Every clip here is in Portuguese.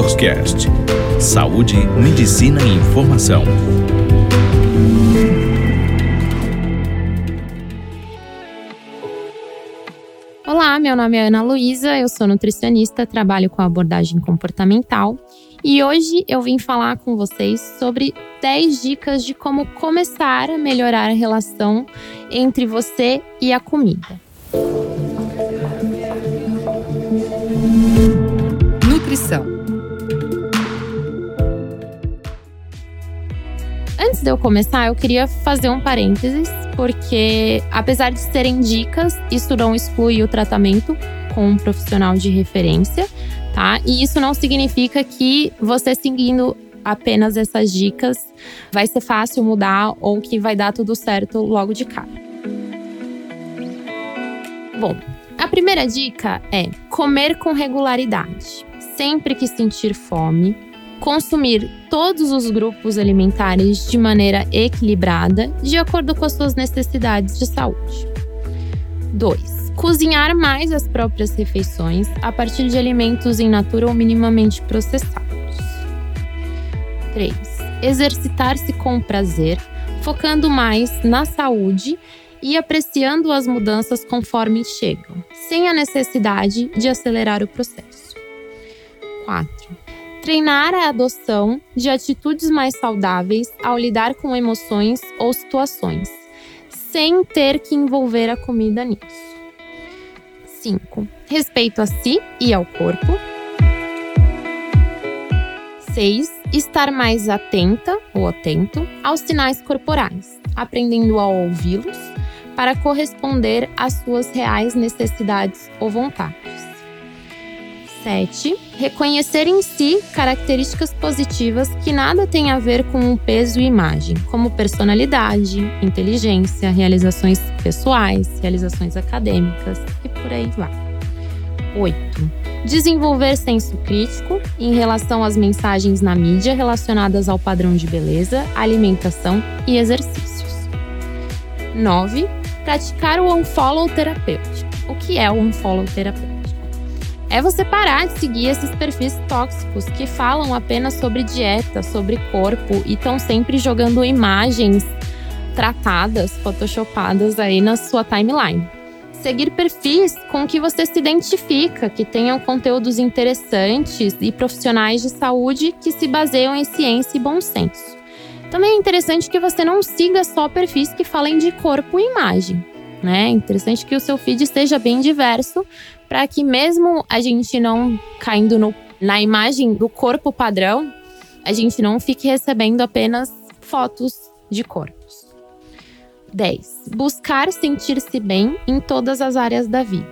Doctors Cast. Saúde, medicina e informação. Olá, meu nome é Ana Luísa, eu sou nutricionista, trabalho com abordagem comportamental e hoje eu vim falar com vocês sobre 10 dicas de como começar a melhorar a relação entre você e a comida. Nutrição. Antes de eu começar, eu queria fazer um parênteses, porque apesar de serem dicas, isso não exclui o tratamento com um profissional de referência, tá? E isso não significa que você seguindo apenas essas dicas vai ser fácil mudar ou que vai dar tudo certo logo de cara. Bom, a primeira dica é comer com regularidade sempre que sentir fome, consumir todos os grupos alimentares de maneira equilibrada, de acordo com as suas necessidades de saúde. 2. Cozinhar mais as próprias refeições a partir de alimentos em natura ou minimamente processados. 3. Exercitar-se com prazer, focando mais na saúde e apreciando as mudanças conforme chegam, sem a necessidade de acelerar o processo. 4. Treinar a adoção de atitudes mais saudáveis ao lidar com emoções ou situações, sem ter que envolver a comida nisso. 5. Respeito a si e ao corpo. 6. Estar mais atenta ou atento aos sinais corporais, aprendendo a ouvi-los para corresponder às suas reais necessidades ou vontades. 7. Reconhecer em si características positivas que nada têm a ver com o peso e imagem, como personalidade, inteligência, realizações pessoais, realizações acadêmicas e por aí vai. 8. Desenvolver senso crítico em relação às mensagens na mídia relacionadas ao padrão de beleza, alimentação e exercícios. 9. Praticar o unfollow terapêutico. O que é o unfollow terapêutico? É você parar de seguir esses perfis tóxicos que falam apenas sobre dieta, sobre corpo e estão sempre jogando imagens tratadas, photoshopadas aí na sua timeline. Seguir perfis com que você se identifica, que tenham conteúdos interessantes e profissionais de saúde que se baseiam em ciência e bom senso. Também é interessante que você não siga só perfis que falem de corpo e imagem. Né? É interessante que o seu feed esteja bem diverso, para que mesmo a gente não caindo no, na imagem do corpo padrão, a gente não fique recebendo apenas fotos de corpos. 10. Buscar sentir-se bem em todas as áreas da vida.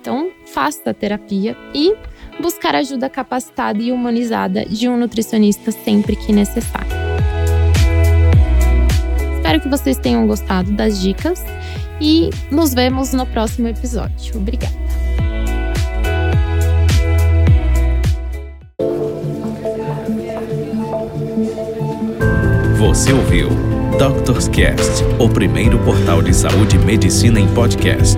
Então, faça a terapia e buscar ajuda capacitada e humanizada de um nutricionista sempre que necessário. Espero que vocês tenham gostado das dicas e nos vemos no próximo episódio. Obrigada. Você ouviu Doctors Cast, o primeiro portal de saúde e medicina em podcast.